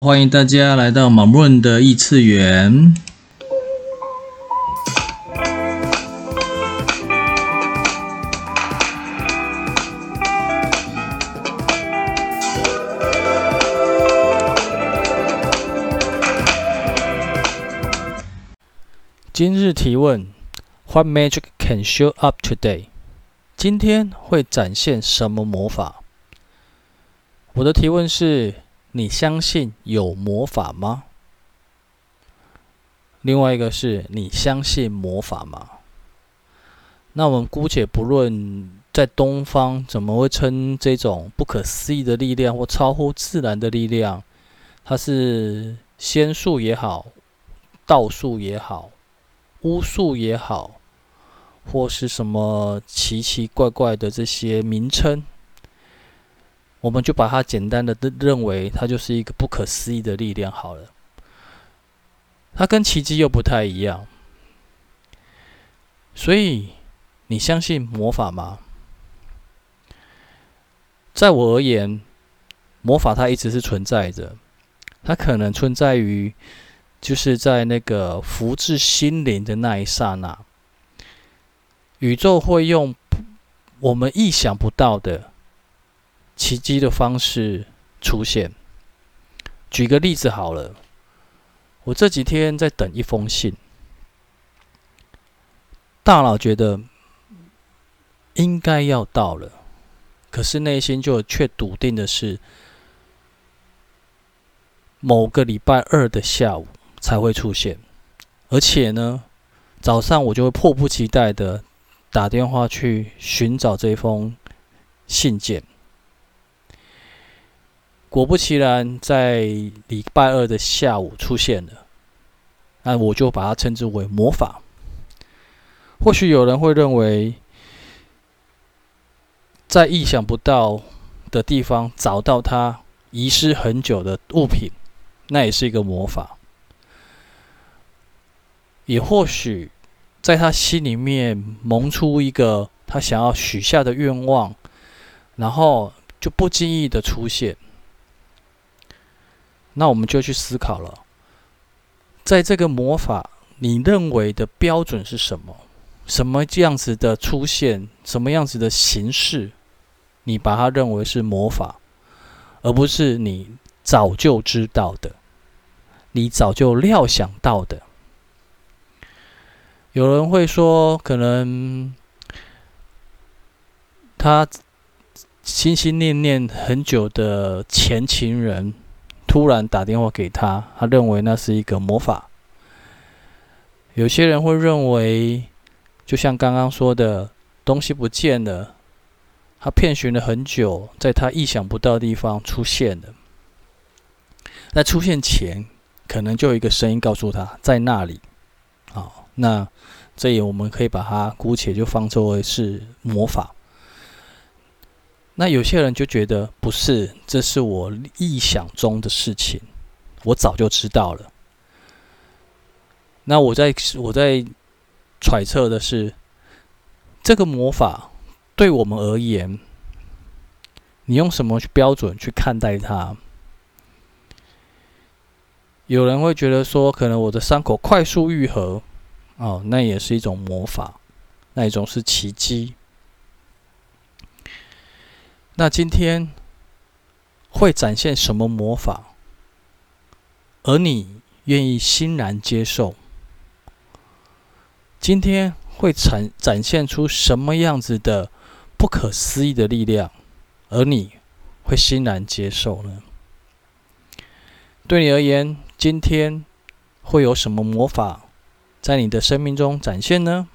欢迎大家来到马润的异次元。今日提问：What magic can show up today？今天会展现什么魔法？我的提问是。你相信有魔法吗？另外一个是你相信魔法吗？那我们姑且不论在东方怎么会称这种不可思议的力量或超乎自然的力量，它是仙术也好，道术也好，巫术也好，或是什么奇奇怪怪的这些名称。我们就把它简单的认为它就是一个不可思议的力量好了。它跟奇迹又不太一样，所以你相信魔法吗？在我而言，魔法它一直是存在着，它可能存在于就是在那个福至心灵的那一刹那，宇宙会用我们意想不到的。奇迹的方式出现。举个例子好了，我这几天在等一封信，大脑觉得应该要到了，可是内心就却笃定的是某个礼拜二的下午才会出现，而且呢，早上我就会迫不及待的打电话去寻找这封信件。果不其然，在礼拜二的下午出现了，那我就把它称之为魔法。或许有人会认为，在意想不到的地方找到他遗失很久的物品，那也是一个魔法。也或许，在他心里面萌出一个他想要许下的愿望，然后就不经意的出现。那我们就去思考了，在这个魔法，你认为的标准是什么？什么这样子的出现？什么样子的形式？你把它认为是魔法，而不是你早就知道的，你早就料想到的。有人会说，可能他心心念念很久的前情人。突然打电话给他，他认为那是一个魔法。有些人会认为，就像刚刚说的，东西不见了，他遍寻了很久，在他意想不到的地方出现了。在出现前，可能就有一个声音告诉他在那里。好，那这里我们可以把它姑且就放作为是魔法。那有些人就觉得不是，这是我臆想中的事情，我早就知道了。那我在我在揣测的是，这个魔法对我们而言，你用什么标准去看待它？有人会觉得说，可能我的伤口快速愈合，哦，那也是一种魔法，那一种是奇迹。那今天会展现什么魔法？而你愿意欣然接受？今天会展展现出什么样子的不可思议的力量？而你会欣然接受呢？对你而言，今天会有什么魔法在你的生命中展现呢？